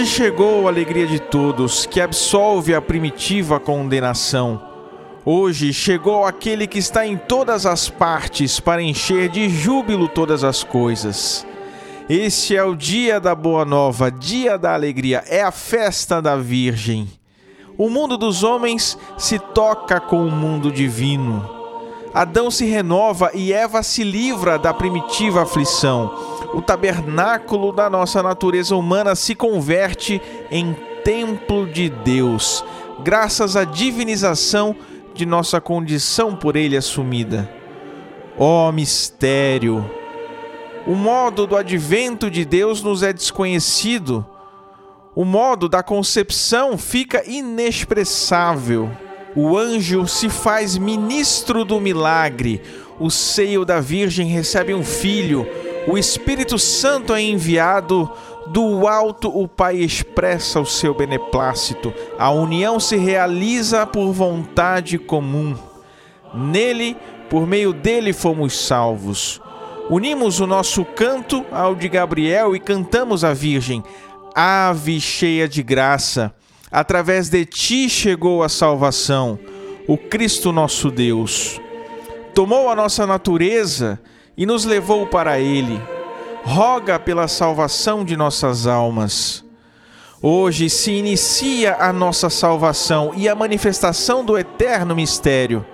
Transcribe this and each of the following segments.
Hoje chegou a alegria de todos, que absolve a primitiva condenação. Hoje chegou aquele que está em todas as partes para encher de júbilo todas as coisas. Esse é o dia da boa nova, dia da alegria, é a festa da Virgem. O mundo dos homens se toca com o mundo divino. Adão se renova e Eva se livra da primitiva aflição o tabernáculo da nossa natureza humana se converte em templo de Deus, graças à divinização de nossa condição por Ele assumida. Ó oh, mistério! O modo do advento de Deus nos é desconhecido. O modo da concepção fica inexpressável. O anjo se faz ministro do milagre. O seio da Virgem recebe um filho o Espírito Santo é enviado, do alto o Pai expressa o seu beneplácito, a união se realiza por vontade comum. Nele, por meio dele, fomos salvos. Unimos o nosso canto ao de Gabriel e cantamos a Virgem, Ave cheia de graça, através de ti chegou a salvação, o Cristo nosso Deus. Tomou a nossa natureza e nos levou para Ele. Roga pela salvação de nossas almas. Hoje se inicia a nossa salvação e a manifestação do eterno mistério.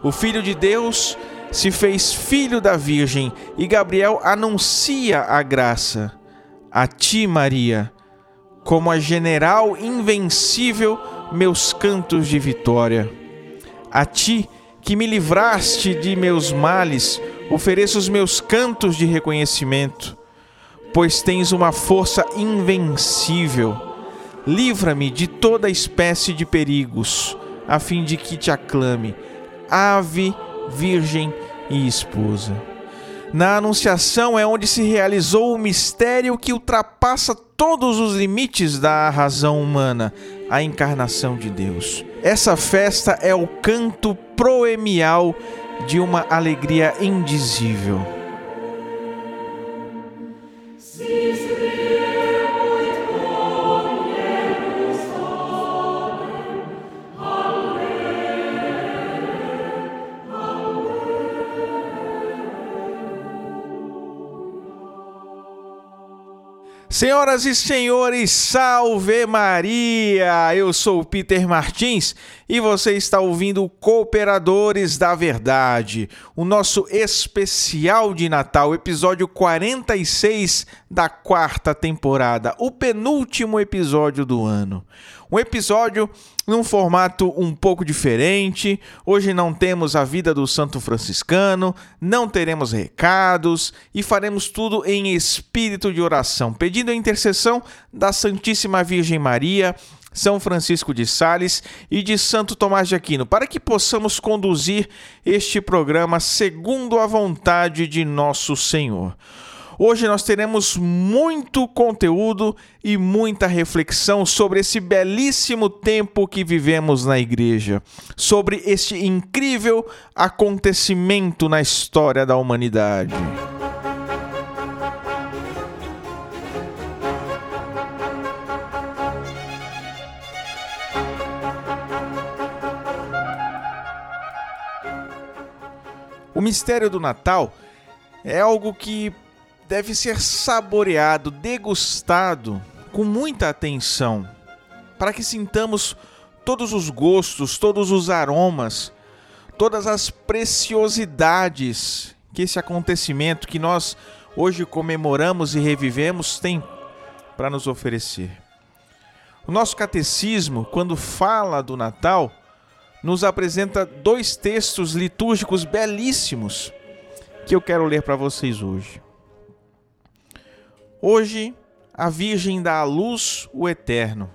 O Filho de Deus se fez filho da Virgem e Gabriel anuncia a graça. A ti, Maria, como a general invencível, meus cantos de vitória. A ti, que me livraste de meus males, ofereço os meus cantos de reconhecimento, pois tens uma força invencível. Livra-me de toda espécie de perigos, a fim de que te aclame, ave, virgem e esposa. Na Anunciação é onde se realizou o mistério que ultrapassa todos os limites da razão humana, a encarnação de Deus. Essa festa é o canto proemial de uma alegria indizível. Senhoras e senhores, salve Maria! Eu sou Peter Martins e você está ouvindo Cooperadores da Verdade, o nosso especial de Natal, episódio 46 da quarta temporada, o penúltimo episódio do ano. Um episódio num formato um pouco diferente. Hoje não temos a vida do Santo Franciscano, não teremos recados e faremos tudo em espírito de oração, pedindo a intercessão da Santíssima Virgem Maria. São Francisco de Sales e de Santo Tomás de Aquino, para que possamos conduzir este programa segundo a vontade de nosso Senhor. Hoje nós teremos muito conteúdo e muita reflexão sobre esse belíssimo tempo que vivemos na igreja, sobre este incrível acontecimento na história da humanidade. O mistério do Natal é algo que deve ser saboreado, degustado com muita atenção, para que sintamos todos os gostos, todos os aromas, todas as preciosidades que esse acontecimento que nós hoje comemoramos e revivemos tem para nos oferecer. O nosso catecismo, quando fala do Natal, nos apresenta dois textos litúrgicos belíssimos que eu quero ler para vocês hoje. Hoje, a Virgem dá à luz o eterno,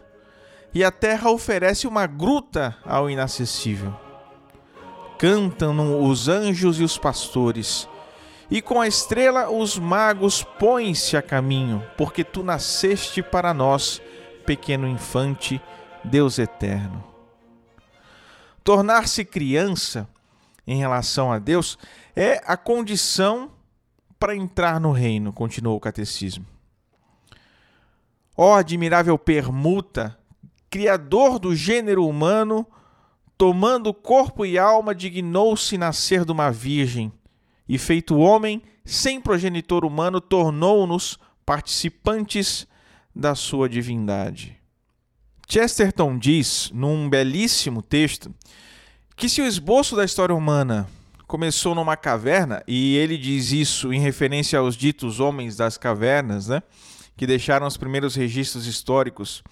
e a terra oferece uma gruta ao inacessível. Cantam os anjos e os pastores, e com a estrela os magos põem-se a caminho, porque tu nasceste para nós, pequeno infante, Deus eterno. Tornar-se criança em relação a Deus é a condição para entrar no reino, continuou o catecismo. Ó admirável permuta, criador do gênero humano, tomando corpo e alma, dignou-se nascer de uma virgem, e feito homem, sem progenitor humano, tornou-nos participantes da sua divindade. Chesterton diz, num belíssimo texto, que se o esboço da história humana começou numa caverna, e ele diz isso em referência aos ditos homens das cavernas, né, que deixaram os primeiros registros históricos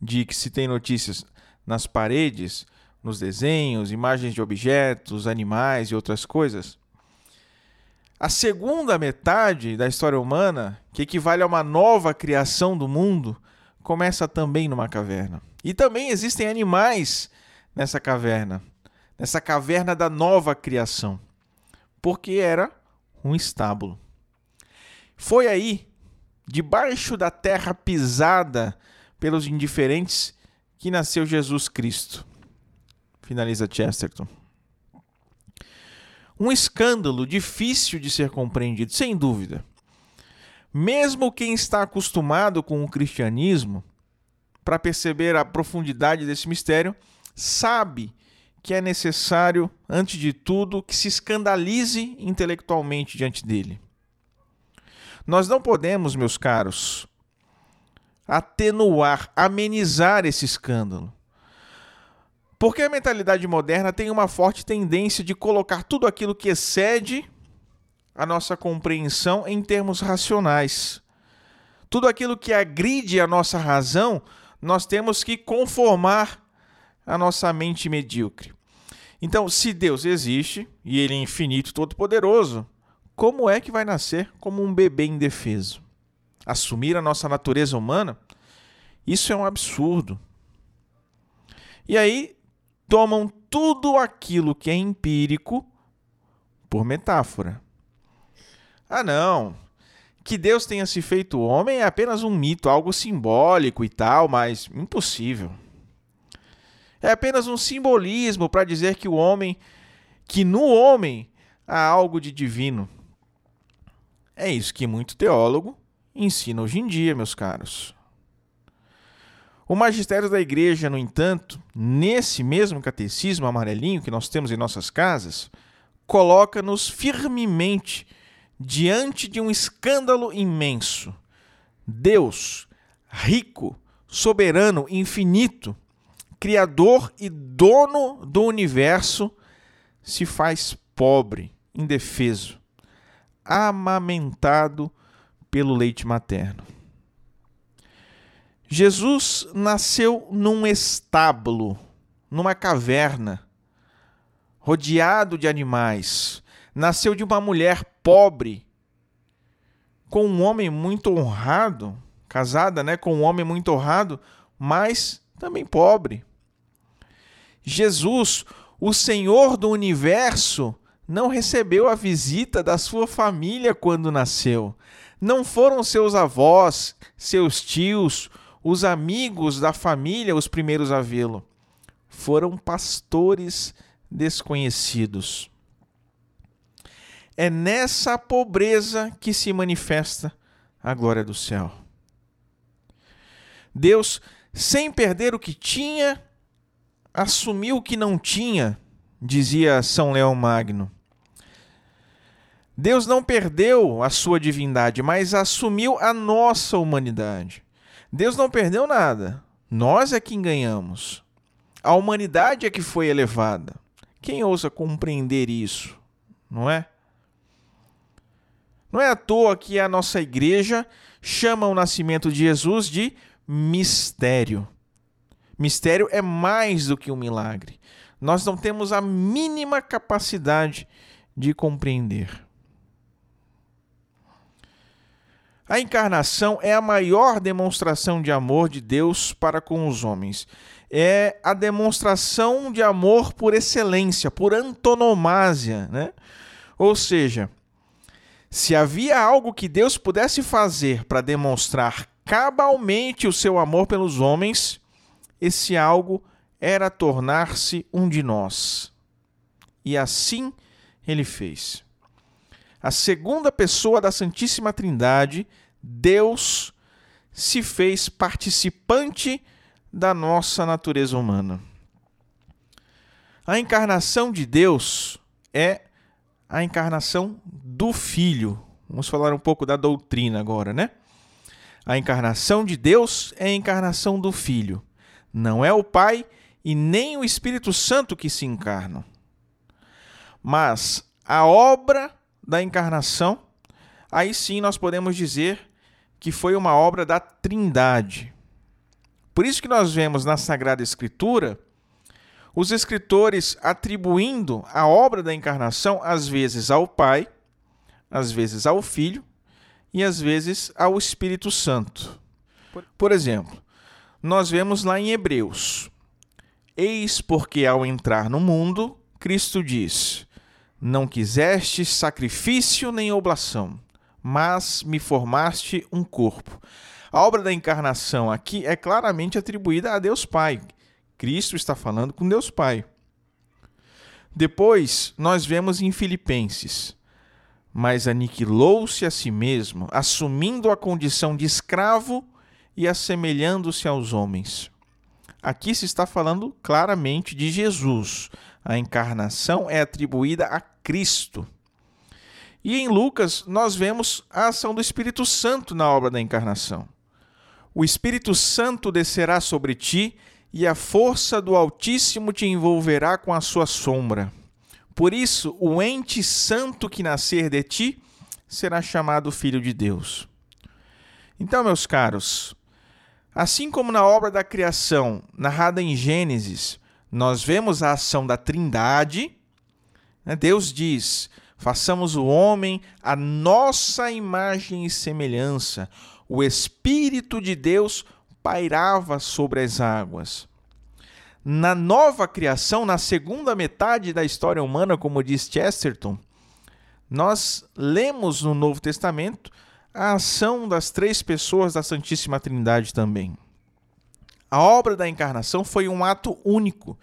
de que se tem notícias nas paredes, nos desenhos, imagens de objetos, animais e outras coisas. A segunda metade da história humana, que equivale a uma nova criação do mundo, começa também numa caverna. E também existem animais nessa caverna, nessa caverna da nova criação, porque era um estábulo. Foi aí, debaixo da terra pisada pelos indiferentes, que nasceu Jesus Cristo. Finaliza Chesterton. Um escândalo difícil de ser compreendido, sem dúvida. Mesmo quem está acostumado com o cristianismo, para perceber a profundidade desse mistério, sabe que é necessário, antes de tudo, que se escandalize intelectualmente diante dele. Nós não podemos, meus caros, atenuar, amenizar esse escândalo. Porque a mentalidade moderna tem uma forte tendência de colocar tudo aquilo que excede a nossa compreensão em termos racionais. Tudo aquilo que agride a nossa razão, nós temos que conformar a nossa mente medíocre. Então, se Deus existe e Ele é infinito, todo-poderoso, como é que vai nascer como um bebê indefeso? Assumir a nossa natureza humana? Isso é um absurdo. E aí tomam tudo aquilo que é empírico por metáfora. Ah, não. Que Deus tenha se feito homem é apenas um mito, algo simbólico e tal, mas impossível. É apenas um simbolismo para dizer que o homem, que no homem há algo de divino. É isso que muito teólogo ensina hoje em dia, meus caros. O magistério da igreja, no entanto, nesse mesmo catecismo amarelinho que nós temos em nossas casas, coloca-nos firmemente diante de um escândalo imenso. Deus, rico, soberano, infinito, criador e dono do universo, se faz pobre, indefeso, amamentado pelo leite materno. Jesus nasceu num estábulo, numa caverna, rodeado de animais. Nasceu de uma mulher pobre, com um homem muito honrado, casada, né, com um homem muito honrado, mas também pobre. Jesus, o Senhor do universo, não recebeu a visita da sua família quando nasceu. Não foram seus avós, seus tios, os amigos da família os primeiros a vê-lo. Foram pastores desconhecidos. É nessa pobreza que se manifesta a glória do céu. Deus, sem perder o que tinha, assumiu o que não tinha, dizia São Leão Magno. Deus não perdeu a sua divindade, mas assumiu a nossa humanidade. Deus não perdeu nada. Nós é quem ganhamos. A humanidade é que foi elevada. Quem ousa compreender isso? Não é? Não é à toa que a nossa igreja chama o nascimento de Jesus de mistério. Mistério é mais do que um milagre. Nós não temos a mínima capacidade de compreender. A encarnação é a maior demonstração de amor de Deus para com os homens. É a demonstração de amor por excelência, por antonomásia, né? Ou seja, se havia algo que Deus pudesse fazer para demonstrar cabalmente o seu amor pelos homens, esse algo era tornar-se um de nós. E assim ele fez. A segunda pessoa da Santíssima Trindade Deus se fez participante da nossa natureza humana. A encarnação de Deus é a encarnação do Filho. Vamos falar um pouco da doutrina agora, né? A encarnação de Deus é a encarnação do Filho. Não é o Pai e nem o Espírito Santo que se encarnam. Mas a obra da encarnação, aí sim nós podemos dizer que foi uma obra da Trindade. Por isso que nós vemos na Sagrada Escritura os escritores atribuindo a obra da encarnação às vezes ao Pai, às vezes ao Filho e às vezes ao Espírito Santo. Por exemplo, nós vemos lá em Hebreus: Eis porque ao entrar no mundo, Cristo diz: Não quiseste sacrifício nem oblação, mas me formaste um corpo. A obra da encarnação aqui é claramente atribuída a Deus Pai. Cristo está falando com Deus Pai. Depois, nós vemos em Filipenses: Mas aniquilou-se a si mesmo, assumindo a condição de escravo e assemelhando-se aos homens. Aqui se está falando claramente de Jesus. A encarnação é atribuída a Cristo. E em Lucas, nós vemos a ação do Espírito Santo na obra da encarnação. O Espírito Santo descerá sobre ti e a força do Altíssimo te envolverá com a sua sombra. Por isso, o ente santo que nascer de ti será chamado Filho de Deus. Então, meus caros, assim como na obra da criação, narrada em Gênesis, nós vemos a ação da Trindade, né? Deus diz: façamos o homem a nossa imagem e semelhança o Espírito de Deus pairava sobre as águas. Na nova criação, na segunda metade da história humana, como diz Chesterton, nós lemos no Novo Testamento a ação das três pessoas da Santíssima Trindade também. A obra da encarnação foi um ato único,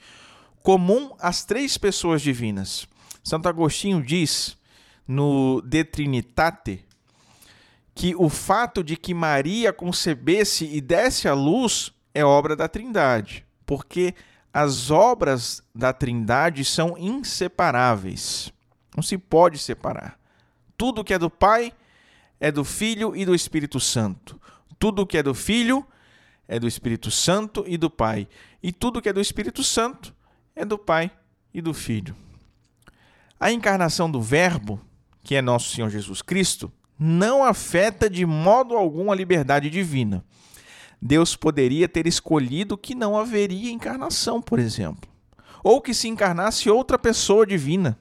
comum às três pessoas divinas. Santo Agostinho diz no De Trinitate que o fato de que Maria concebesse e desse à luz é obra da Trindade, porque as obras da Trindade são inseparáveis. Não se pode separar. Tudo que é do Pai é do Filho e do Espírito Santo. Tudo que é do Filho é do Espírito Santo e do Pai. E tudo que é do Espírito Santo é do Pai e do Filho. A encarnação do Verbo, que é nosso Senhor Jesus Cristo, não afeta de modo algum a liberdade divina. Deus poderia ter escolhido que não haveria encarnação, por exemplo, ou que se encarnasse outra pessoa divina.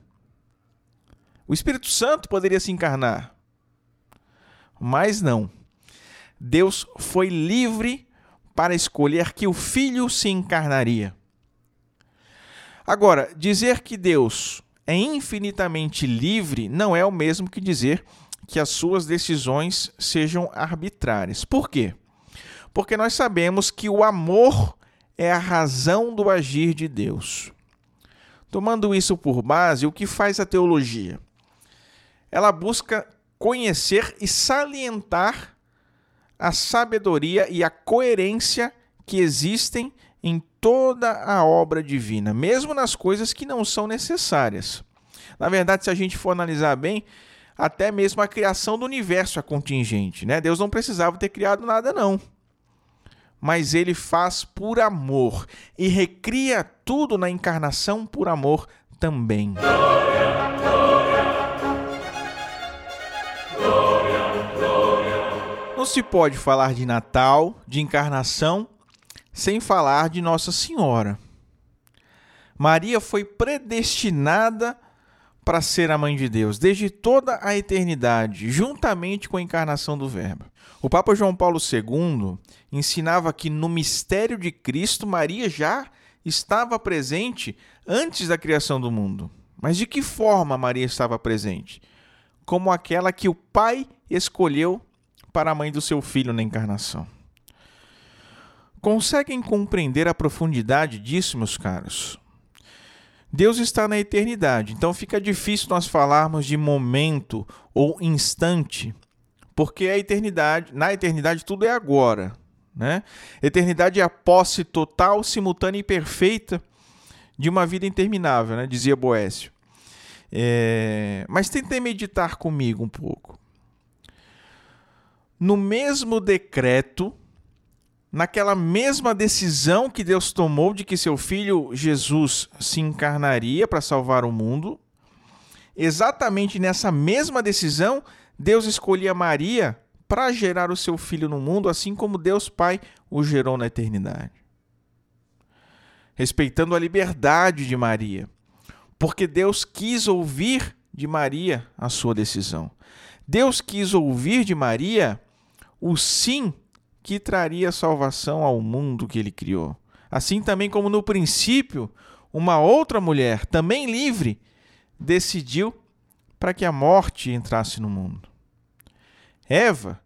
O Espírito Santo poderia se encarnar, mas não. Deus foi livre para escolher que o Filho se encarnaria. Agora, dizer que Deus é infinitamente livre não é o mesmo que dizer que as suas decisões sejam arbitrárias. Por quê? Porque nós sabemos que o amor é a razão do agir de Deus. Tomando isso por base, o que faz a teologia? Ela busca conhecer e salientar a sabedoria e a coerência que existem em toda a obra divina, mesmo nas coisas que não são necessárias. Na verdade, se a gente for analisar bem, até mesmo a criação do universo é contingente, né? Deus não precisava ter criado nada não. Mas ele faz por amor e recria tudo na encarnação por amor também. Glória, glória, glória, não se pode falar de Natal, de encarnação, sem falar de Nossa Senhora. Maria foi predestinada para ser a mãe de Deus desde toda a eternidade, juntamente com a encarnação do Verbo. O Papa João Paulo II ensinava que no mistério de Cristo Maria já estava presente antes da criação do mundo. Mas de que forma Maria estava presente? Como aquela que o Pai escolheu para a mãe do seu filho na encarnação. Conseguem compreender a profundidade disso, meus caros? Deus está na eternidade, então fica difícil nós falarmos de momento ou instante, porque a eternidade, na eternidade tudo é agora, né? Eternidade é a posse total, simultânea e perfeita de uma vida interminável, né? Dizia Boécio. É... Mas tentem meditar comigo um pouco. No mesmo decreto, naquela mesma decisão que Deus tomou de que seu filho Jesus se encarnaria para salvar o mundo, exatamente nessa mesma decisão, Deus escolhia Maria para gerar o seu filho no mundo, assim como Deus Pai o gerou na eternidade. Respeitando a liberdade de Maria, porque Deus quis ouvir de Maria a sua decisão. Deus quis ouvir de Maria o sim que traria salvação ao mundo que ele criou. Assim também como no princípio, uma outra mulher, também livre, decidiu para que a morte entrasse no mundo. Eva,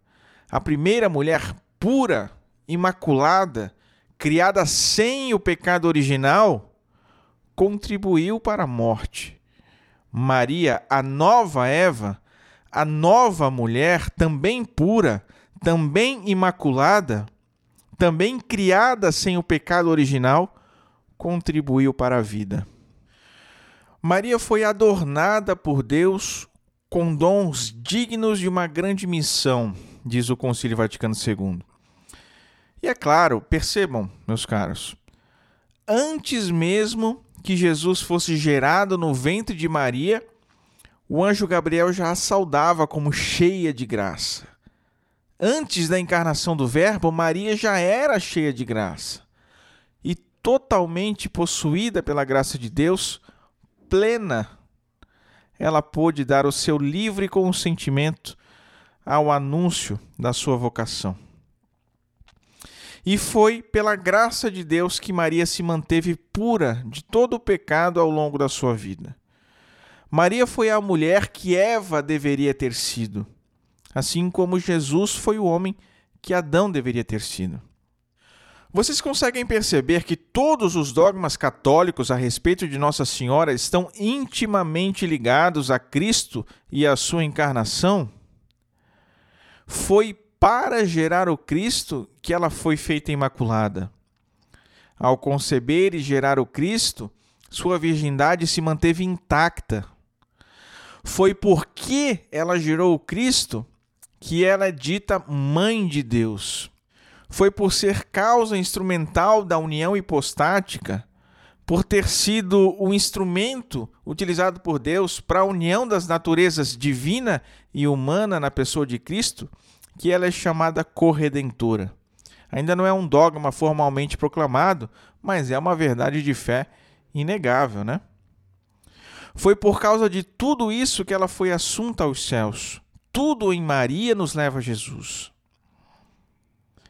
a primeira mulher pura, imaculada, criada sem o pecado original, contribuiu para a morte. Maria, a nova Eva, a nova mulher, também pura, também imaculada, também criada sem o pecado original, contribuiu para a vida. Maria foi adornada por Deus com dons dignos de uma grande missão, diz o Concílio Vaticano II. E é claro, percebam, meus caros, antes mesmo que Jesus fosse gerado no ventre de Maria, o anjo Gabriel já a saudava como cheia de graça. Antes da encarnação do Verbo, Maria já era cheia de graça e totalmente possuída pela graça de Deus, plena ela pôde dar o seu livre consentimento ao anúncio da sua vocação. E foi pela graça de Deus que Maria se manteve pura de todo o pecado ao longo da sua vida. Maria foi a mulher que Eva deveria ter sido, assim como Jesus foi o homem que Adão deveria ter sido. Vocês conseguem perceber que todos os dogmas católicos a respeito de Nossa Senhora estão intimamente ligados a Cristo e à sua encarnação? Foi para gerar o Cristo que ela foi feita imaculada. Ao conceber e gerar o Cristo, sua virgindade se manteve intacta. Foi porque ela gerou o Cristo que ela é dita mãe de Deus foi por ser causa instrumental da união hipostática, por ter sido o instrumento utilizado por Deus para a união das naturezas divina e humana na pessoa de Cristo, que ela é chamada corredentora. Ainda não é um dogma formalmente proclamado, mas é uma verdade de fé inegável, né? Foi por causa de tudo isso que ela foi assunta aos céus. Tudo em Maria nos leva a Jesus.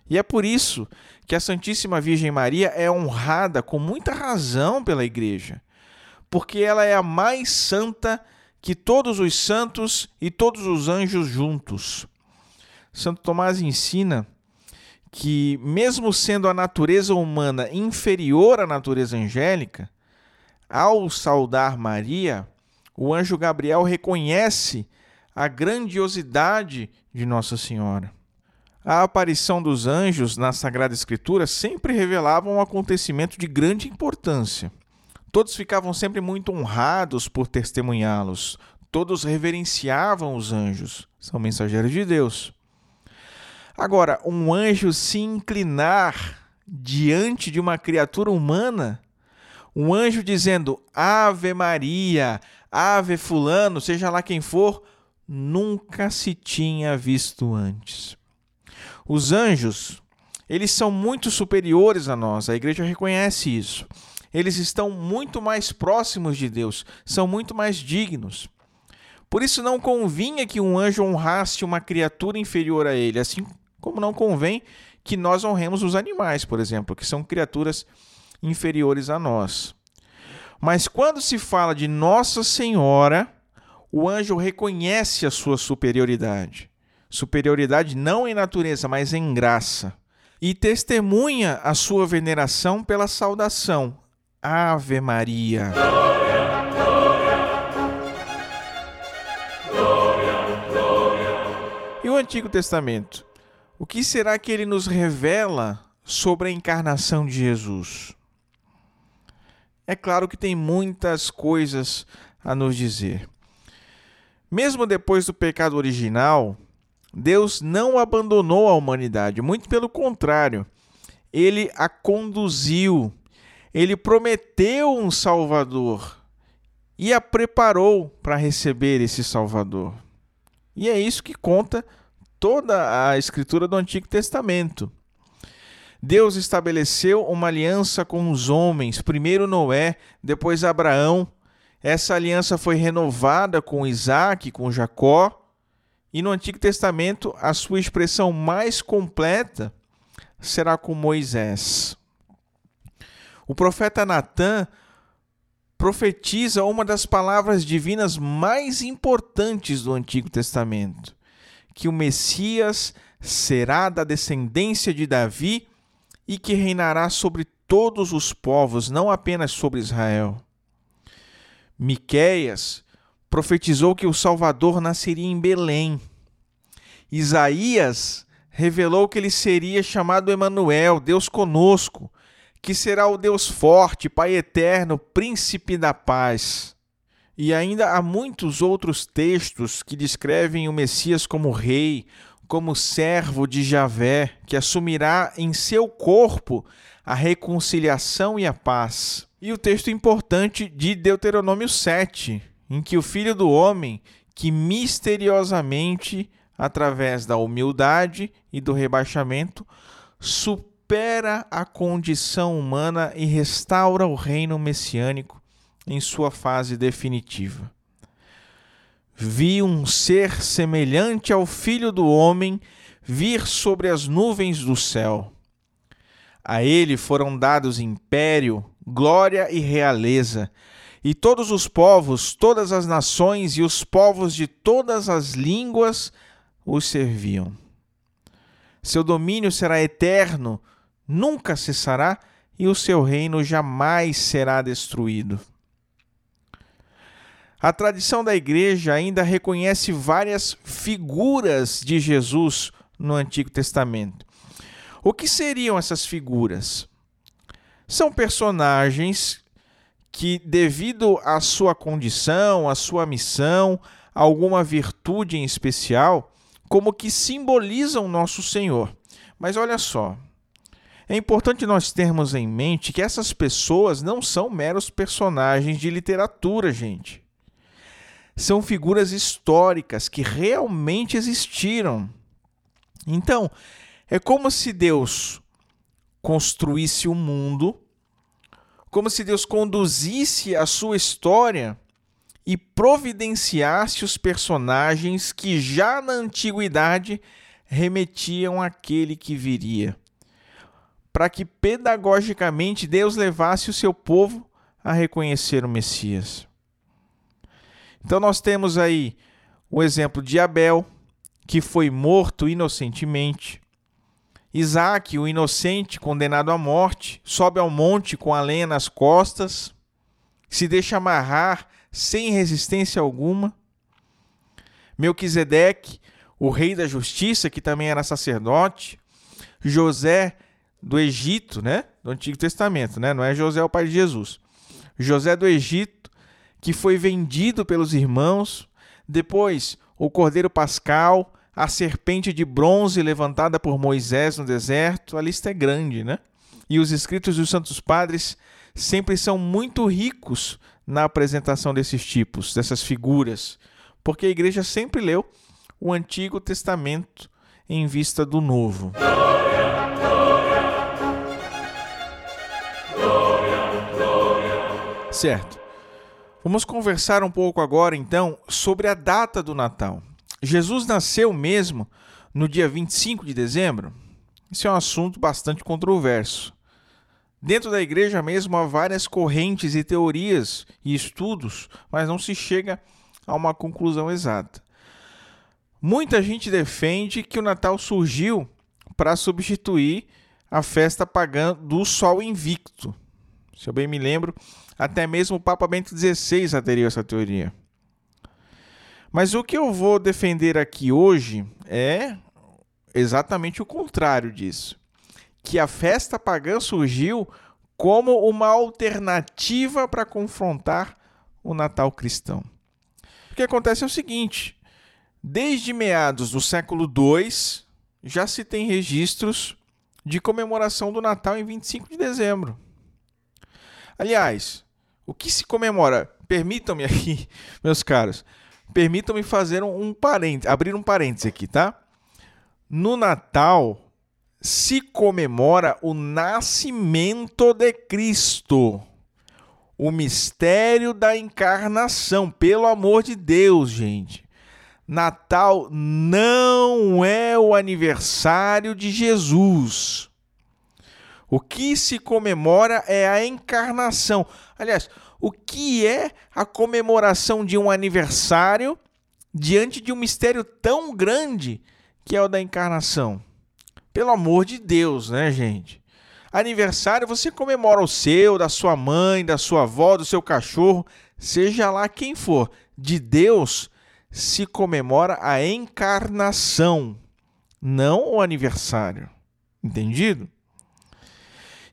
E é por isso que a Santíssima Virgem Maria é honrada com muita razão pela Igreja, porque ela é a mais santa que todos os santos e todos os anjos juntos. Santo Tomás ensina que, mesmo sendo a natureza humana inferior à natureza angélica, ao saudar Maria, o anjo Gabriel reconhece a grandiosidade de Nossa Senhora. A aparição dos anjos na Sagrada Escritura sempre revelava um acontecimento de grande importância. Todos ficavam sempre muito honrados por testemunhá-los. Todos reverenciavam os anjos. São mensageiros de Deus. Agora, um anjo se inclinar diante de uma criatura humana, um anjo dizendo Ave Maria, Ave Fulano, seja lá quem for, nunca se tinha visto antes. Os anjos, eles são muito superiores a nós, a igreja reconhece isso. Eles estão muito mais próximos de Deus, são muito mais dignos. Por isso não convinha que um anjo honrasse uma criatura inferior a ele, assim como não convém que nós honremos os animais, por exemplo, que são criaturas inferiores a nós. Mas quando se fala de Nossa Senhora, o anjo reconhece a sua superioridade superioridade não em natureza, mas em graça, e testemunha a sua veneração pela saudação. Ave Maria. E o Antigo Testamento? O que será que ele nos revela sobre a encarnação de Jesus? É claro que tem muitas coisas a nos dizer. Mesmo depois do pecado original, Deus não abandonou a humanidade, muito pelo contrário, ele a conduziu, ele prometeu um Salvador e a preparou para receber esse Salvador. E é isso que conta toda a escritura do Antigo Testamento. Deus estabeleceu uma aliança com os homens, primeiro Noé, depois Abraão. Essa aliança foi renovada com Isaac, com Jacó, e no Antigo Testamento, a sua expressão mais completa será com Moisés. O profeta Natan profetiza uma das palavras divinas mais importantes do Antigo Testamento: que o Messias será da descendência de Davi e que reinará sobre todos os povos, não apenas sobre Israel. Miqueias profetizou que o Salvador nasceria em Belém. Isaías revelou que ele seria chamado Emanuel, Deus conosco, que será o Deus forte, Pai eterno, príncipe da paz. E ainda há muitos outros textos que descrevem o Messias como rei, como servo de Javé, que assumirá em seu corpo a reconciliação e a paz. E o texto importante de Deuteronômio 7, em que o filho do homem, que misteriosamente, através da humildade e do rebaixamento, supera a condição humana e restaura o reino messiânico em sua fase definitiva. Vi um ser semelhante ao filho do homem vir sobre as nuvens do céu. A ele foram dados império, glória e realeza e todos os povos, todas as nações e os povos de todas as línguas os serviam. Seu domínio será eterno, nunca cessará, e o seu reino jamais será destruído. A tradição da igreja ainda reconhece várias figuras de Jesus no Antigo Testamento. O que seriam essas figuras? São personagens que, devido à sua condição, à sua missão, alguma virtude em especial, como que simbolizam nosso Senhor. Mas olha só, é importante nós termos em mente que essas pessoas não são meros personagens de literatura, gente. São figuras históricas que realmente existiram. Então, é como se Deus construísse o mundo como se Deus conduzisse a sua história e providenciasse os personagens que já na antiguidade remetiam àquele que viria, para que pedagogicamente Deus levasse o seu povo a reconhecer o Messias. Então nós temos aí o exemplo de Abel, que foi morto inocentemente, Isaac, o inocente, condenado à morte, sobe ao monte com a lenha nas costas, se deixa amarrar sem resistência alguma. Melquisedeque, o rei da justiça, que também era sacerdote. José do Egito, né? Do Antigo Testamento, né? Não é José o pai de Jesus. José do Egito, que foi vendido pelos irmãos. Depois, o Cordeiro Pascal, a serpente de bronze levantada por Moisés no deserto, a lista é grande, né? E os escritos dos Santos Padres sempre são muito ricos na apresentação desses tipos, dessas figuras, porque a igreja sempre leu o Antigo Testamento em vista do Novo. Glória, glória, glória, certo. Vamos conversar um pouco agora então sobre a data do Natal. Jesus nasceu mesmo no dia 25 de dezembro? Isso é um assunto bastante controverso. Dentro da igreja mesmo há várias correntes e teorias e estudos, mas não se chega a uma conclusão exata. Muita gente defende que o Natal surgiu para substituir a festa pagã do Sol Invicto. Se eu bem me lembro, até mesmo o Papa Bento XVI aderiu a essa teoria. Mas o que eu vou defender aqui hoje é exatamente o contrário disso. Que a festa pagã surgiu como uma alternativa para confrontar o Natal cristão. O que acontece é o seguinte: desde meados do século II já se tem registros de comemoração do Natal em 25 de dezembro. Aliás, o que se comemora? Permitam-me aqui, meus caros, permitam-me fazer um parênteses, abrir um parênteses aqui, tá? No Natal se comemora o nascimento de Cristo. O mistério da encarnação, pelo amor de Deus, gente. Natal não é o aniversário de Jesus. O que se comemora é a encarnação. Aliás, o que é a comemoração de um aniversário diante de um mistério tão grande que é o da encarnação? Pelo amor de Deus, né, gente? Aniversário você comemora o seu, da sua mãe, da sua avó, do seu cachorro, seja lá quem for. De Deus se comemora a encarnação, não o aniversário. Entendido?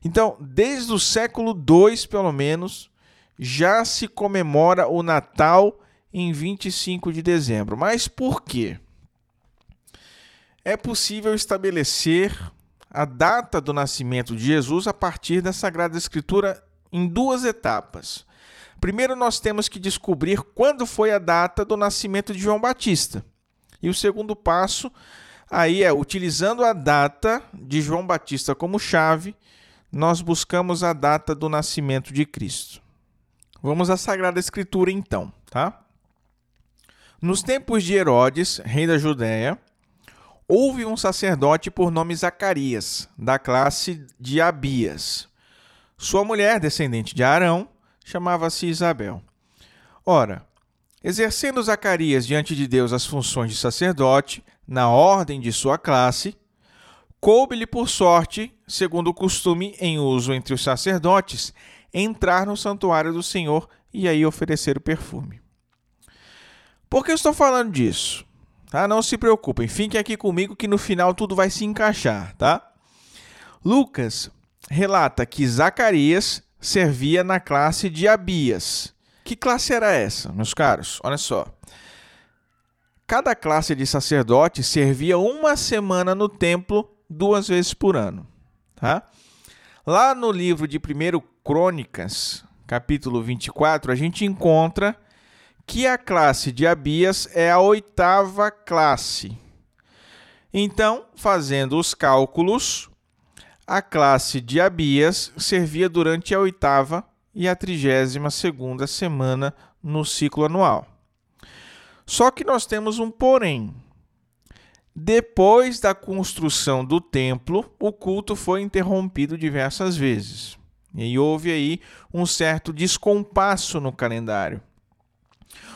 Então, desde o século II, pelo menos, já se comemora o Natal em 25 de dezembro. Mas por quê? É possível estabelecer a data do nascimento de Jesus a partir da Sagrada Escritura em duas etapas. Primeiro, nós temos que descobrir quando foi a data do nascimento de João Batista. E o segundo passo aí é, utilizando a data de João Batista como chave, nós buscamos a data do nascimento de Cristo. Vamos à Sagrada Escritura então, tá? Nos tempos de Herodes, rei da Judéia, houve um sacerdote por nome Zacarias, da classe de Abias. Sua mulher, descendente de Arão, chamava-se Isabel. Ora, exercendo Zacarias diante de Deus as funções de sacerdote, na ordem de sua classe, coube-lhe por sorte, segundo o costume em uso entre os sacerdotes, entrar no santuário do Senhor e aí oferecer o perfume. Por que eu estou falando disso? Tá? Não se preocupem, fiquem aqui comigo que no final tudo vai se encaixar, tá? Lucas relata que Zacarias servia na classe de Abias. Que classe era essa, meus caros? Olha só. Cada classe de sacerdote servia uma semana no templo duas vezes por ano, tá? Lá no livro de 1 Crônicas, capítulo 24, a gente encontra que a classe de Abias é a oitava classe. Então, fazendo os cálculos, a classe de Abias servia durante a oitava e a trigésima segunda semana no ciclo anual. Só que nós temos um porém. Depois da construção do templo, o culto foi interrompido diversas vezes. E houve aí um certo descompasso no calendário.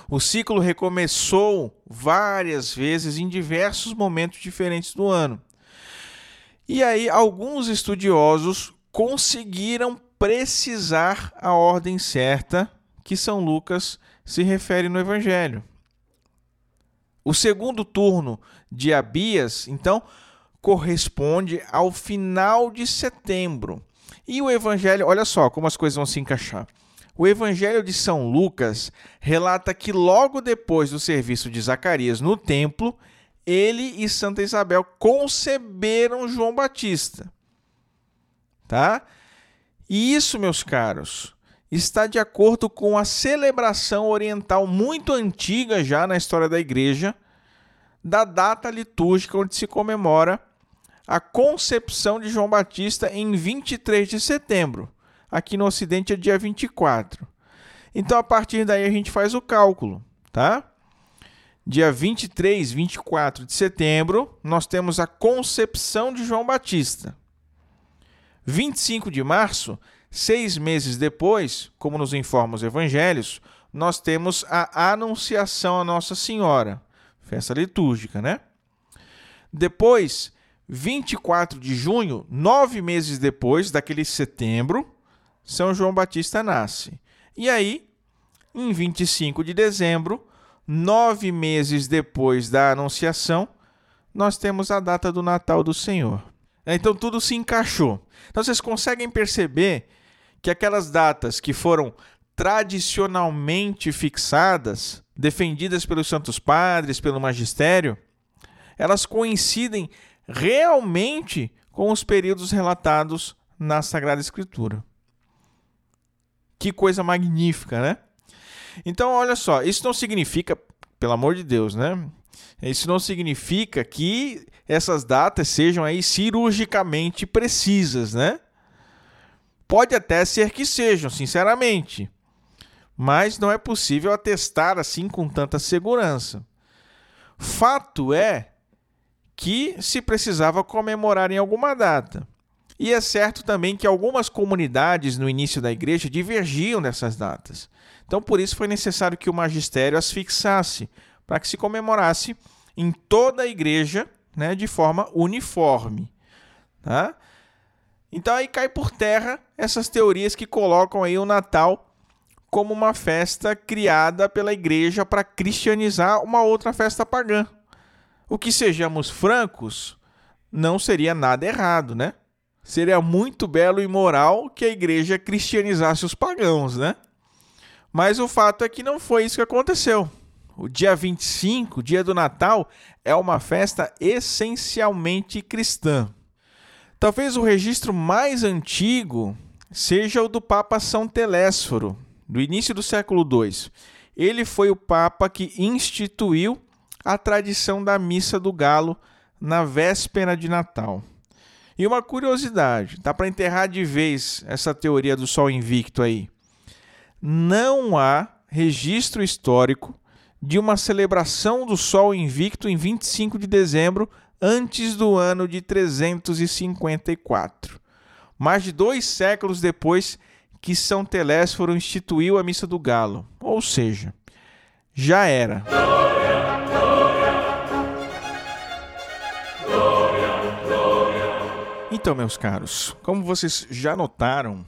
O ciclo recomeçou várias vezes em diversos momentos diferentes do ano. E aí, alguns estudiosos conseguiram precisar a ordem certa que São Lucas se refere no Evangelho. O segundo turno de Abias, então, corresponde ao final de setembro. E o evangelho, olha só como as coisas vão se encaixar. O evangelho de São Lucas relata que logo depois do serviço de Zacarias no templo, ele e Santa Isabel conceberam João Batista. Tá? E isso, meus caros, está de acordo com a celebração oriental muito antiga já na história da igreja, da data litúrgica onde se comemora a concepção de João Batista em 23 de setembro. Aqui no Ocidente é dia 24. Então, a partir daí, a gente faz o cálculo, tá? Dia 23, 24 de setembro, nós temos a concepção de João Batista. 25 de março, seis meses depois, como nos informam os evangelhos, nós temos a Anunciação a Nossa Senhora, festa litúrgica, né? Depois, 24 de junho, nove meses depois daquele setembro, São João Batista nasce. E aí, em 25 de dezembro, nove meses depois da Anunciação, nós temos a data do Natal do Senhor. Então tudo se encaixou. Então vocês conseguem perceber que aquelas datas que foram tradicionalmente fixadas, defendidas pelos santos padres, pelo magistério, elas coincidem realmente com os períodos relatados na Sagrada Escritura. Que coisa magnífica, né? Então, olha só, isso não significa, pelo amor de Deus, né? Isso não significa que essas datas sejam aí cirurgicamente precisas, né? Pode até ser que sejam, sinceramente, mas não é possível atestar assim com tanta segurança. Fato é que se precisava comemorar em alguma data. E é certo também que algumas comunidades no início da igreja divergiam dessas datas. Então, por isso foi necessário que o magistério as fixasse, para que se comemorasse em toda a igreja né, de forma uniforme. Tá? Então aí cai por terra essas teorias que colocam aí o Natal como uma festa criada pela igreja para cristianizar uma outra festa pagã. O que sejamos francos, não seria nada errado, né? Seria muito belo e moral que a igreja cristianizasse os pagãos, né? Mas o fato é que não foi isso que aconteceu. O dia 25, dia do Natal, é uma festa essencialmente cristã. Talvez o registro mais antigo seja o do Papa São Telésforo, do início do século II. Ele foi o Papa que instituiu a tradição da Missa do Galo na véspera de Natal. E uma curiosidade, dá para enterrar de vez essa teoria do Sol invicto aí. Não há registro histórico de uma celebração do Sol invicto em 25 de dezembro antes do ano de 354. Mais de dois séculos depois que São Telésforo instituiu a Missa do Galo. Ou seja, já era. Então, meus caros, como vocês já notaram,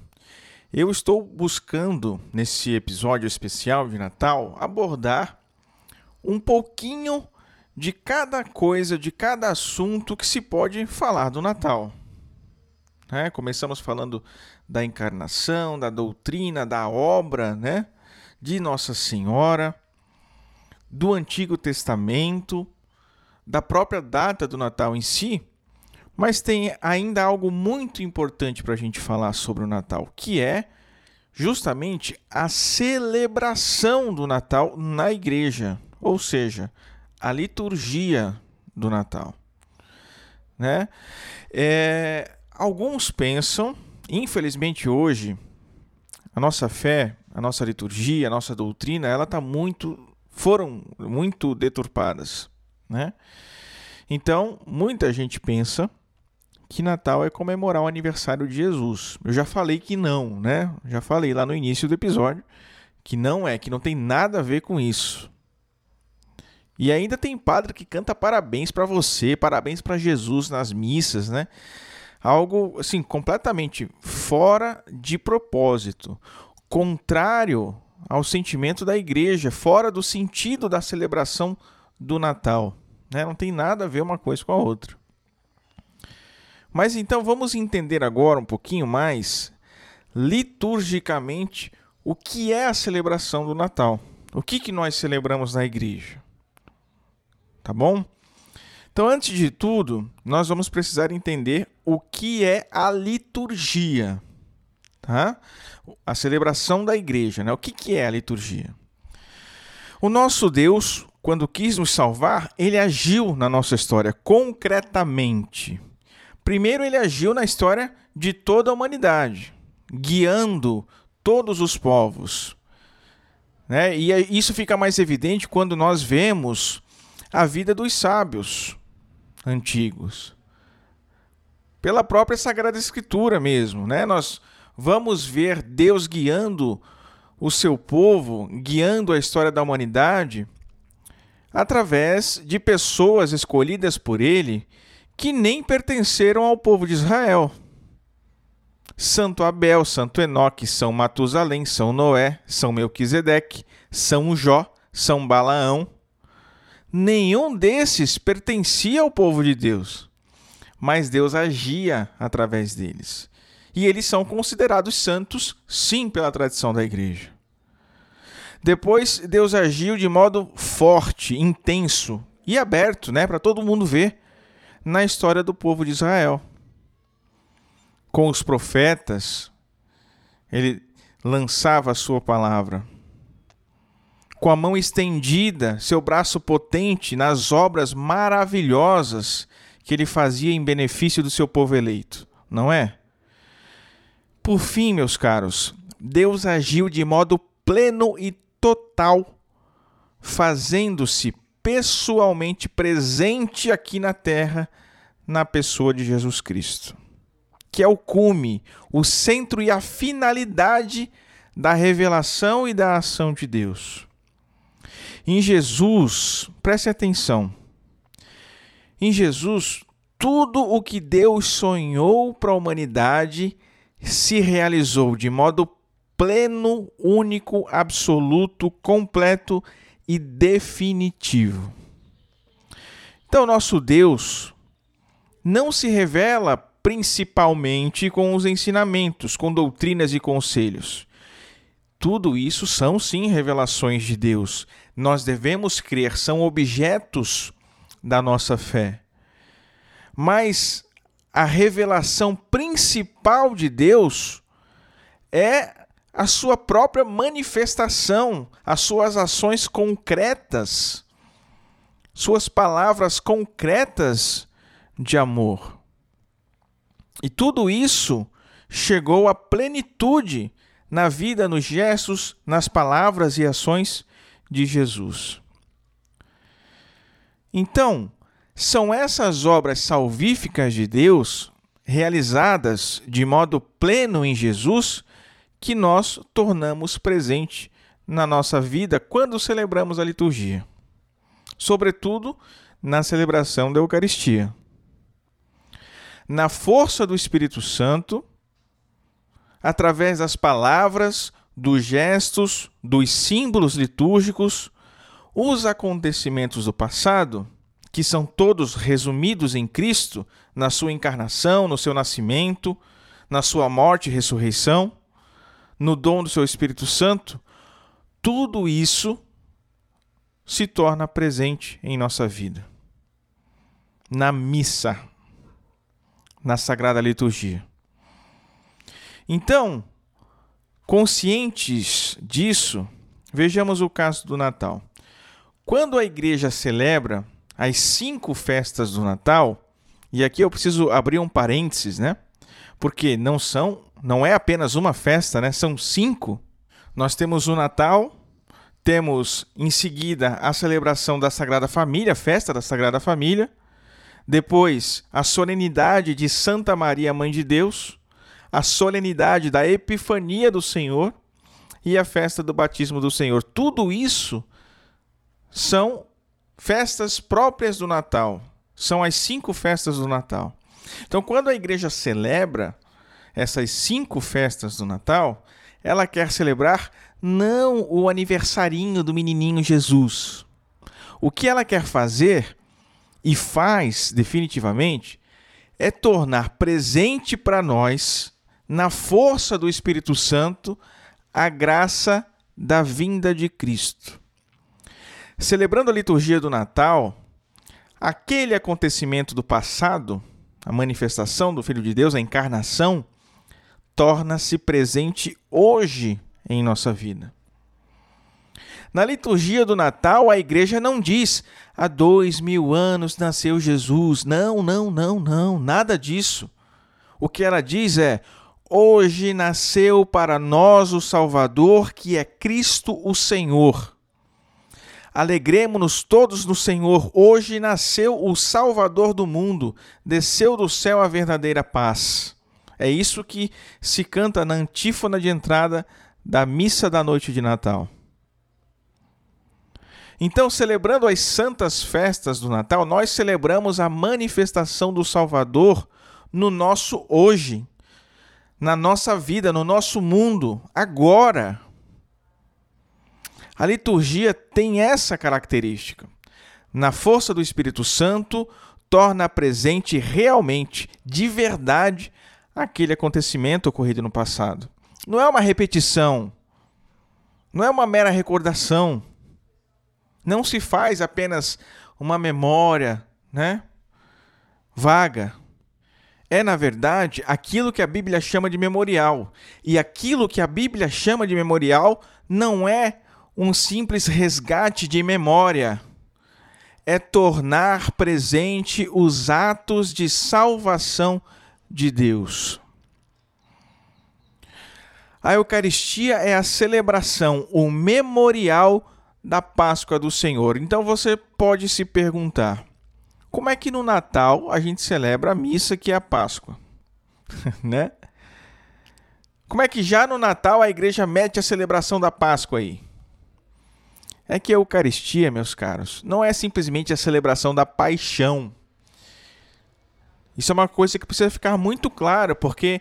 eu estou buscando nesse episódio especial de Natal abordar um pouquinho de cada coisa, de cada assunto que se pode falar do Natal. É, começamos falando da encarnação, da doutrina, da obra né, de Nossa Senhora, do Antigo Testamento, da própria data do Natal em si, mas tem ainda algo muito importante para a gente falar sobre o Natal, que é justamente a celebração do Natal na igreja, ou seja, a liturgia do Natal. Né? É, alguns pensam, infelizmente hoje, a nossa fé, a nossa liturgia, a nossa doutrina, ela está muito, foram muito deturpadas, né? Então, muita gente pensa que Natal é comemorar o aniversário de Jesus. Eu já falei que não, né? Já falei lá no início do episódio que não é, que não tem nada a ver com isso. E ainda tem padre que canta parabéns para você, parabéns para Jesus nas missas, né? Algo assim completamente fora de propósito, contrário ao sentimento da igreja, fora do sentido da celebração do Natal, né? Não tem nada a ver uma coisa com a outra. Mas então vamos entender agora um pouquinho mais liturgicamente o que é a celebração do Natal. O que, que nós celebramos na igreja? Tá bom? Então, antes de tudo, nós vamos precisar entender o que é a liturgia. Tá? A celebração da igreja. Né? O que, que é a liturgia? O nosso Deus, quando quis nos salvar, ele agiu na nossa história concretamente. Primeiro, ele agiu na história de toda a humanidade, guiando todos os povos. Né? E isso fica mais evidente quando nós vemos a vida dos sábios antigos. Pela própria Sagrada Escritura mesmo. Né? Nós vamos ver Deus guiando o seu povo, guiando a história da humanidade, através de pessoas escolhidas por ele que nem pertenceram ao povo de Israel. Santo Abel, Santo Enoque, São Matusalém, São Noé, São Melquisedeque, São Jó, São Balaão, nenhum desses pertencia ao povo de Deus, mas Deus agia através deles. E eles são considerados santos, sim, pela tradição da igreja. Depois, Deus agiu de modo forte, intenso e aberto, né, para todo mundo ver na história do povo de Israel. Com os profetas, ele lançava a sua palavra. Com a mão estendida, seu braço potente nas obras maravilhosas que ele fazia em benefício do seu povo eleito, não é? Por fim, meus caros, Deus agiu de modo pleno e total, fazendo-se pessoalmente presente aqui na terra na pessoa de Jesus Cristo, que é o cume, o centro e a finalidade da revelação e da ação de Deus. Em Jesus, preste atenção. Em Jesus, tudo o que Deus sonhou para a humanidade se realizou de modo pleno, único, absoluto, completo e definitivo. Então, nosso Deus não se revela principalmente com os ensinamentos, com doutrinas e conselhos. Tudo isso são sim revelações de Deus. Nós devemos crer, são objetos da nossa fé. Mas a revelação principal de Deus é a sua própria manifestação, as suas ações concretas, suas palavras concretas de amor. E tudo isso chegou à plenitude na vida, nos gestos, nas palavras e ações de Jesus. Então, são essas obras salvíficas de Deus, realizadas de modo pleno em Jesus, que nós tornamos presente na nossa vida quando celebramos a liturgia, sobretudo na celebração da Eucaristia. Na força do Espírito Santo, através das palavras, dos gestos, dos símbolos litúrgicos, os acontecimentos do passado, que são todos resumidos em Cristo, na sua encarnação, no seu nascimento, na sua morte e ressurreição, no dom do seu Espírito Santo, tudo isso se torna presente em nossa vida. Na missa, na Sagrada Liturgia. Então, conscientes disso, vejamos o caso do Natal. Quando a igreja celebra as cinco festas do Natal, e aqui eu preciso abrir um parênteses, né? Porque não são não é apenas uma festa, né? São cinco. Nós temos o Natal, temos em seguida a celebração da Sagrada Família, a festa da Sagrada Família, depois a solenidade de Santa Maria, Mãe de Deus, a solenidade da Epifania do Senhor e a festa do batismo do Senhor. Tudo isso são festas próprias do Natal. São as cinco festas do Natal. Então, quando a igreja celebra essas cinco festas do Natal, ela quer celebrar não o aniversarinho do menininho Jesus. O que ela quer fazer, e faz definitivamente, é tornar presente para nós, na força do Espírito Santo, a graça da vinda de Cristo. Celebrando a liturgia do Natal, aquele acontecimento do passado, a manifestação do Filho de Deus, a encarnação, torna-se presente hoje em nossa vida. Na liturgia do Natal, a igreja não diz há dois mil anos nasceu Jesus. Não, não, não, não, nada disso. O que ela diz é: hoje nasceu para nós o Salvador, que é Cristo o Senhor. Alegremos-nos todos no Senhor. Hoje nasceu o Salvador do mundo, desceu do céu a verdadeira paz. É isso que se canta na antífona de entrada da missa da noite de Natal. Então, celebrando as santas festas do Natal, nós celebramos a manifestação do Salvador no nosso hoje, na nossa vida, no nosso mundo, agora. A liturgia tem essa característica. Na força do Espírito Santo, torna presente realmente, de verdade, aquele acontecimento ocorrido no passado. Não é uma repetição, não é uma mera recordação. Não se faz apenas uma memória, né? Vaga. É, na verdade, aquilo que a Bíblia chama de memorial. E aquilo que a Bíblia chama de memorial não é um simples resgate de memória. É tornar presente os atos de salvação de Deus. A Eucaristia é a celebração, o memorial da Páscoa do Senhor. Então você pode se perguntar: como é que no Natal a gente celebra a missa que é a Páscoa? né? Como é que já no Natal a igreja mete a celebração da Páscoa aí? É que a Eucaristia, meus caros, não é simplesmente a celebração da paixão. Isso é uma coisa que precisa ficar muito clara, porque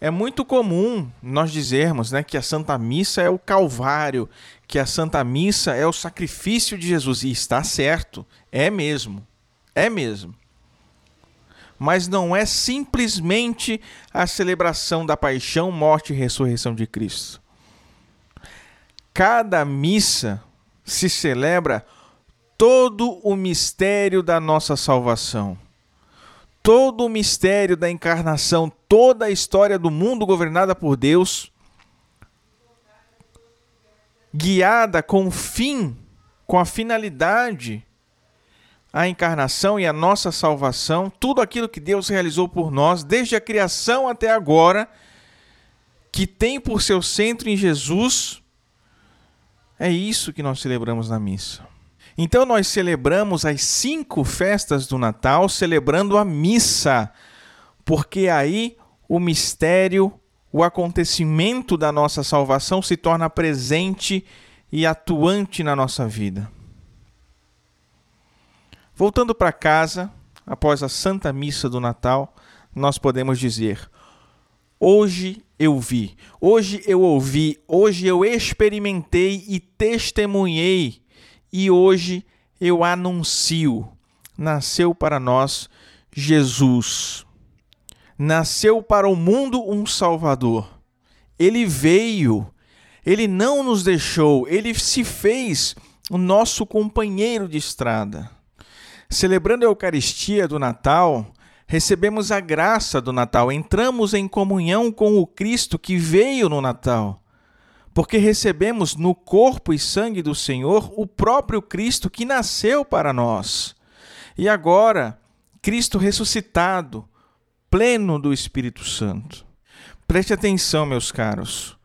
é muito comum nós dizermos né, que a Santa Missa é o Calvário, que a Santa Missa é o sacrifício de Jesus. E está certo, é mesmo. É mesmo. Mas não é simplesmente a celebração da paixão, morte e ressurreição de Cristo. Cada missa se celebra todo o mistério da nossa salvação todo o mistério da encarnação, toda a história do mundo governada por Deus, guiada com o fim, com a finalidade, a encarnação e a nossa salvação, tudo aquilo que Deus realizou por nós, desde a criação até agora, que tem por seu centro em Jesus, é isso que nós celebramos na missa. Então nós celebramos as cinco festas do Natal celebrando a missa, porque aí o mistério, o acontecimento da nossa salvação se torna presente e atuante na nossa vida. Voltando para casa, após a Santa Missa do Natal, nós podemos dizer: Hoje eu vi, hoje eu ouvi, hoje eu experimentei e testemunhei e hoje eu anuncio: nasceu para nós Jesus. Nasceu para o mundo um Salvador. Ele veio, ele não nos deixou, ele se fez o nosso companheiro de estrada. Celebrando a Eucaristia do Natal, recebemos a graça do Natal, entramos em comunhão com o Cristo que veio no Natal porque recebemos no corpo e sangue do Senhor o próprio Cristo que nasceu para nós. E agora, Cristo ressuscitado, pleno do Espírito Santo. Preste atenção, meus caros.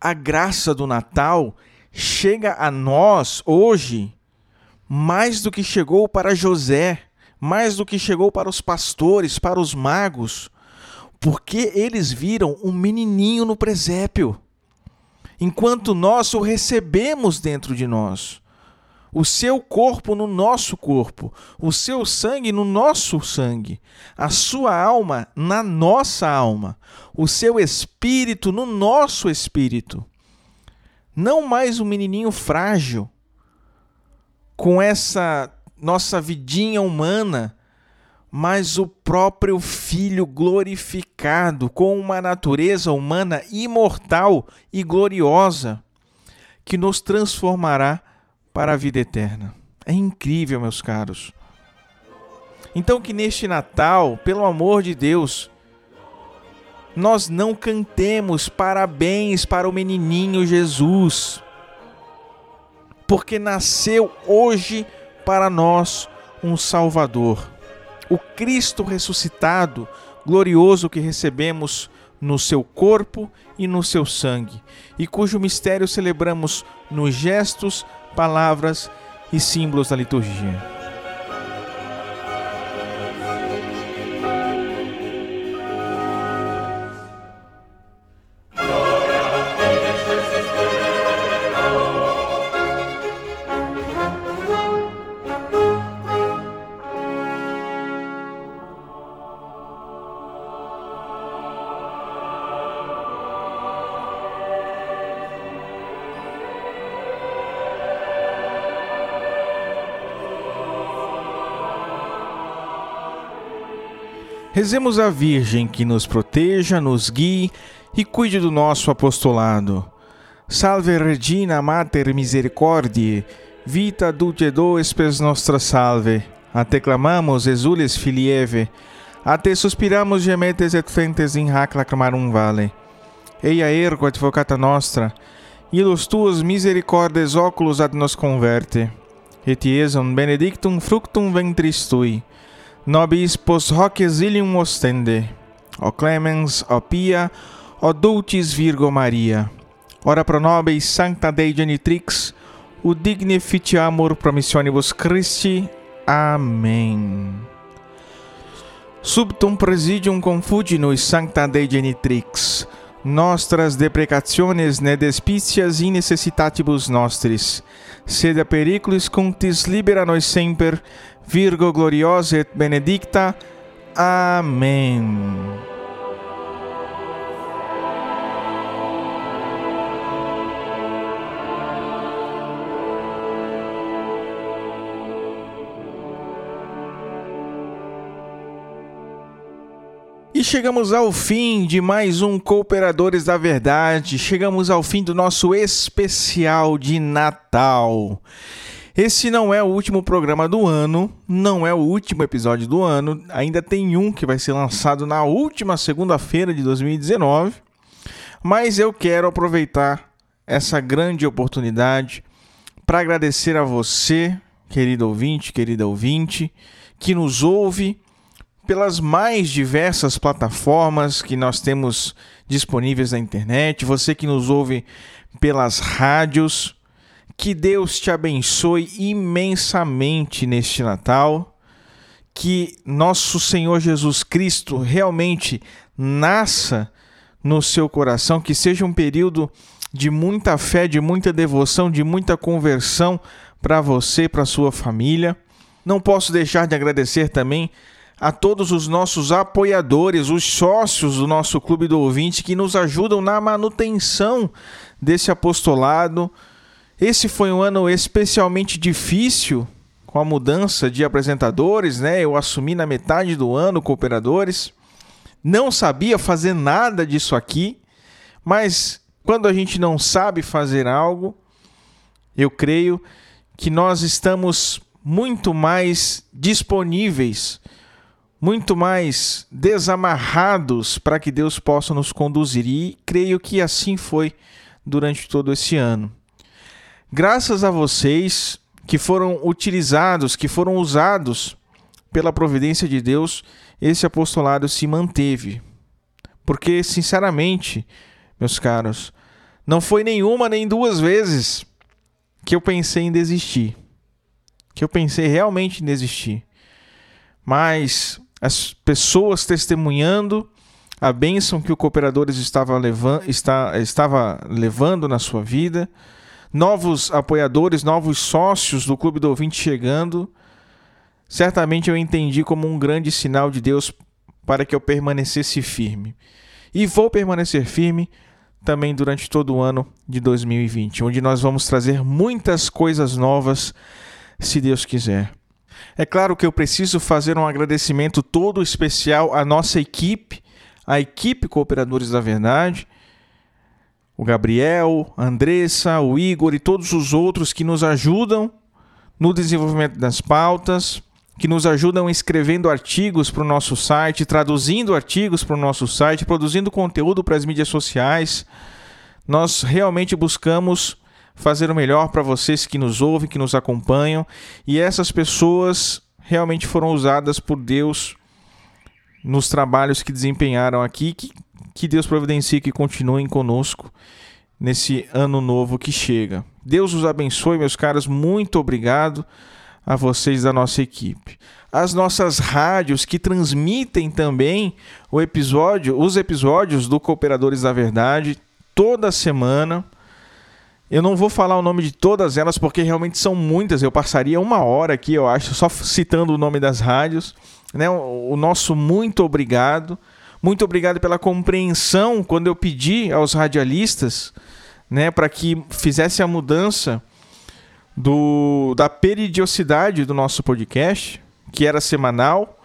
A graça do Natal chega a nós hoje mais do que chegou para José, mais do que chegou para os pastores, para os magos, porque eles viram um menininho no presépio enquanto nós o recebemos dentro de nós. O seu corpo no nosso corpo, o seu sangue no nosso sangue, a sua alma na nossa alma, o seu espírito no nosso espírito. Não mais um menininho frágil, com essa nossa vidinha humana mas o próprio Filho glorificado, com uma natureza humana imortal e gloriosa, que nos transformará para a vida eterna. É incrível, meus caros. Então, que neste Natal, pelo amor de Deus, nós não cantemos parabéns para o menininho Jesus, porque nasceu hoje para nós um Salvador o Cristo ressuscitado, glorioso que recebemos no seu corpo e no seu sangue, e cujo mistério celebramos nos gestos, palavras e símbolos da liturgia. Rezemos a Virgem que nos proteja, nos guie e cuide do nosso apostolado. Salve Regina Mater Misericordiae, vita dulcedo espes nostra salve. A te clamamos, exules filieve, a te suspiramos gemetes et fentes in hac lacrimarum vale. Eia ergo advocata nostra, ilus tuos misericordes oculos ad nos converte. Et iesum benedictum fructum ventris tui, nobis post hoc exilium ostende. O clemens, o pia, o dulcis Virgo Maria. Ora pro nobis sancta Dei genitrix, o dignificiamur promissionibus Christi. Amém. Subtum presidium confuginus sancta Dei genitrix, nostras deprecationes ne despicias in necessitatibus nostris, sed a periculis cunctis libera nos semper, Virgo gloriosa et benedicta. Amém. E chegamos ao fim de mais um Cooperadores da Verdade. Chegamos ao fim do nosso especial de Natal. Esse não é o último programa do ano, não é o último episódio do ano. Ainda tem um que vai ser lançado na última segunda-feira de 2019. Mas eu quero aproveitar essa grande oportunidade para agradecer a você, querido ouvinte, querida ouvinte, que nos ouve pelas mais diversas plataformas que nós temos disponíveis na internet, você que nos ouve pelas rádios. Que Deus te abençoe imensamente neste Natal. Que nosso Senhor Jesus Cristo realmente nasça no seu coração, que seja um período de muita fé, de muita devoção, de muita conversão para você, para sua família. Não posso deixar de agradecer também a todos os nossos apoiadores, os sócios do nosso Clube do Ouvinte que nos ajudam na manutenção desse apostolado. Esse foi um ano especialmente difícil com a mudança de apresentadores, né? Eu assumi na metade do ano cooperadores. Não sabia fazer nada disso aqui, mas quando a gente não sabe fazer algo, eu creio que nós estamos muito mais disponíveis muito mais desamarrados para que Deus possa nos conduzir. E creio que assim foi durante todo esse ano. Graças a vocês que foram utilizados, que foram usados pela providência de Deus, esse apostolado se manteve. Porque, sinceramente, meus caros, não foi nenhuma nem duas vezes que eu pensei em desistir. Que eu pensei realmente em desistir. Mas as pessoas testemunhando a bênção que o Cooperadores estava, levando, está, estava levando na sua vida, novos apoiadores, novos sócios do Clube do Ouvinte chegando. Certamente eu entendi como um grande sinal de Deus para que eu permanecesse firme. E vou permanecer firme também durante todo o ano de 2020, onde nós vamos trazer muitas coisas novas, se Deus quiser. É claro que eu preciso fazer um agradecimento todo especial à nossa equipe, à equipe Cooperadores da Verdade, o Gabriel, a Andressa, o Igor e todos os outros que nos ajudam no desenvolvimento das pautas, que nos ajudam escrevendo artigos para o nosso site, traduzindo artigos para o nosso site, produzindo conteúdo para as mídias sociais. Nós realmente buscamos fazer o melhor para vocês que nos ouvem, que nos acompanham. E essas pessoas realmente foram usadas por Deus nos trabalhos que desempenharam aqui. Que, que Deus providencie que continuem conosco nesse ano novo que chega. Deus os abençoe, meus caros. Muito obrigado a vocês da nossa equipe. As nossas rádios que transmitem também o episódio, os episódios do Cooperadores da Verdade toda semana. Eu não vou falar o nome de todas elas porque realmente são muitas. Eu passaria uma hora aqui, eu acho, só citando o nome das rádios. Né? O nosso muito obrigado. Muito obrigado pela compreensão quando eu pedi aos radialistas né, para que fizesse a mudança do, da periodicidade do nosso podcast, que era semanal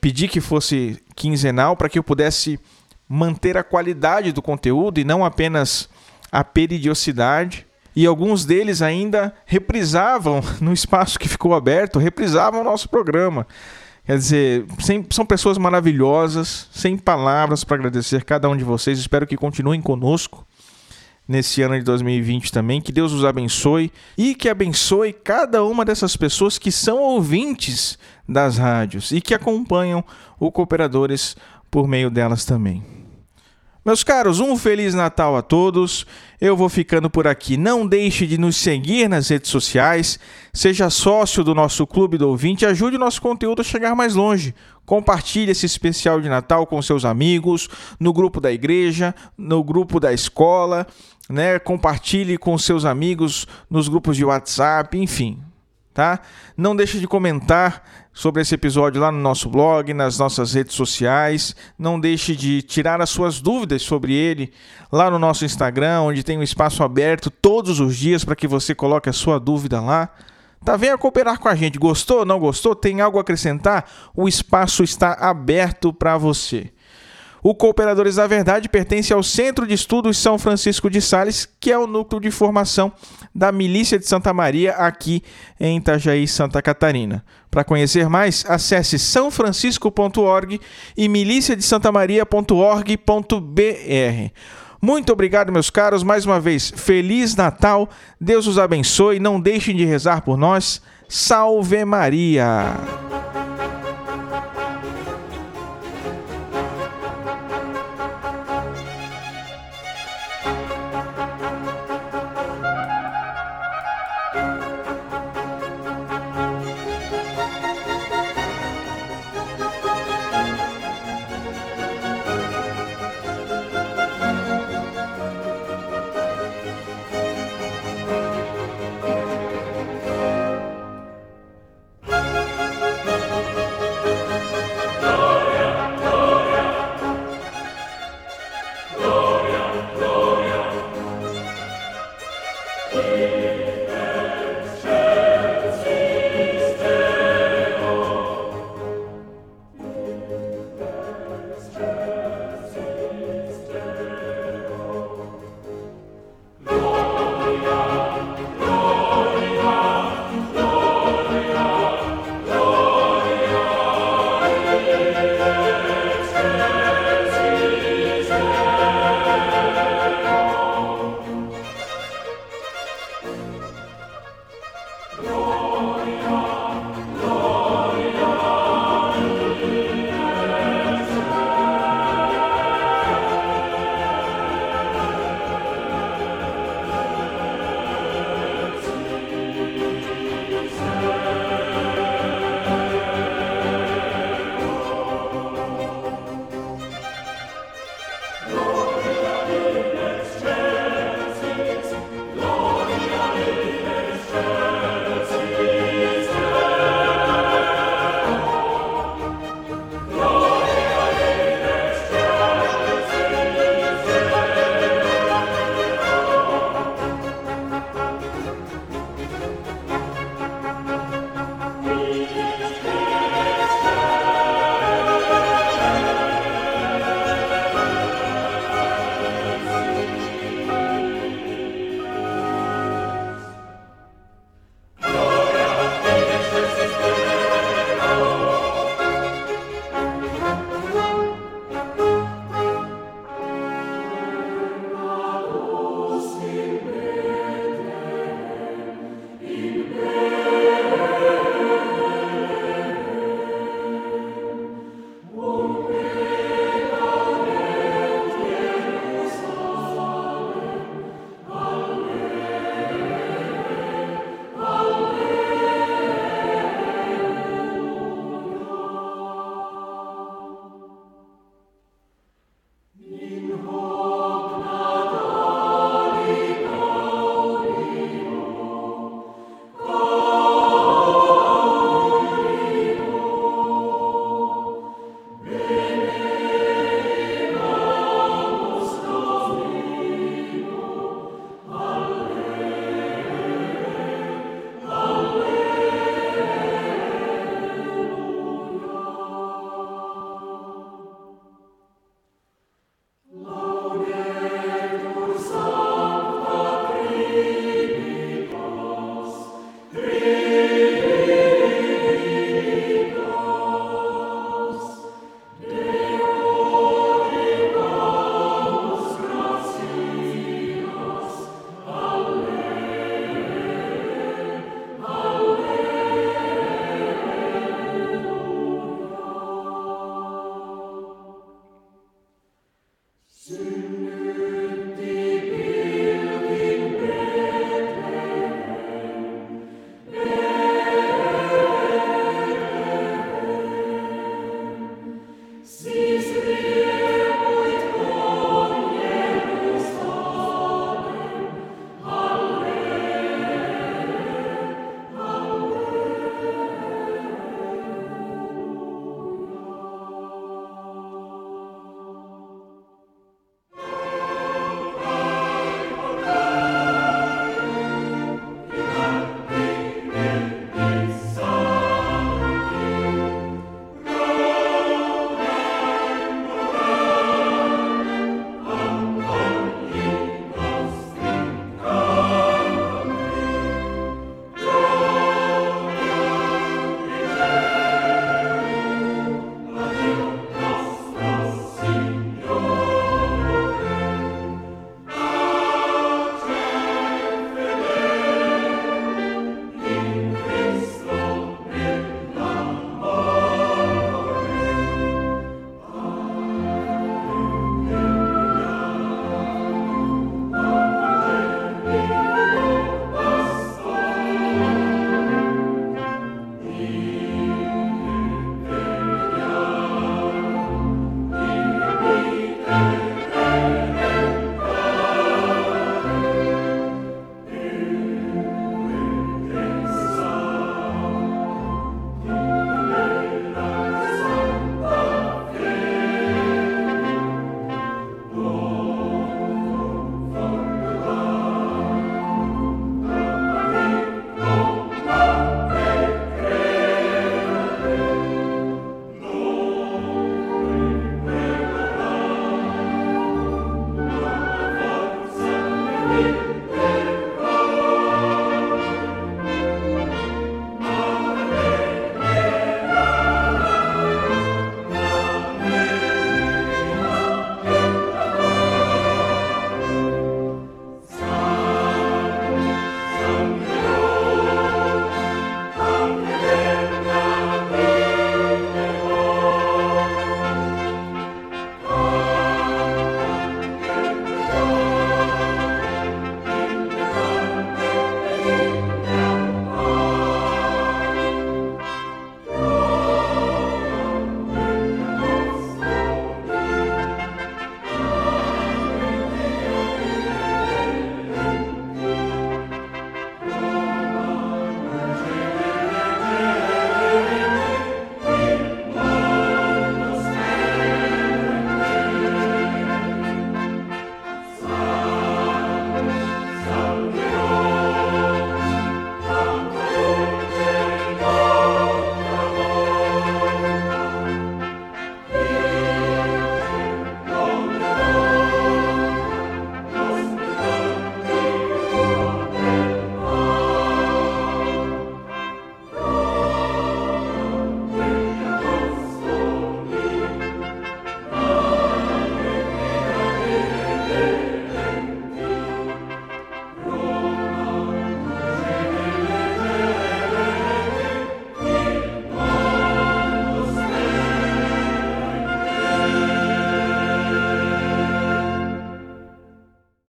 pedi que fosse quinzenal para que eu pudesse manter a qualidade do conteúdo e não apenas a periodicidade. E alguns deles ainda reprisavam no espaço que ficou aberto, reprisavam o nosso programa. Quer dizer, sem, são pessoas maravilhosas, sem palavras para agradecer cada um de vocês. Espero que continuem conosco nesse ano de 2020 também. Que Deus os abençoe e que abençoe cada uma dessas pessoas que são ouvintes das rádios e que acompanham o Cooperadores por meio delas também. Meus caros, um Feliz Natal a todos. Eu vou ficando por aqui. Não deixe de nos seguir nas redes sociais. Seja sócio do nosso Clube do Ouvinte. Ajude o nosso conteúdo a chegar mais longe. Compartilhe esse especial de Natal com seus amigos, no grupo da igreja, no grupo da escola, né? Compartilhe com seus amigos nos grupos de WhatsApp, enfim, tá? Não deixe de comentar sobre esse episódio lá no nosso blog, nas nossas redes sociais. Não deixe de tirar as suas dúvidas sobre ele lá no nosso Instagram, onde tem um espaço aberto todos os dias para que você coloque a sua dúvida lá. Tá, venha cooperar com a gente. Gostou? Não gostou? Tem algo a acrescentar? O espaço está aberto para você. O Cooperadores da Verdade pertence ao Centro de Estudos São Francisco de Sales, que é o núcleo de formação da Milícia de Santa Maria aqui em Itajaí, Santa Catarina. Para conhecer mais, acesse sãofrancisco.org e miliciadesantamaria.org.br. Muito obrigado, meus caros, mais uma vez. Feliz Natal. Deus os abençoe. Não deixem de rezar por nós. Salve Maria!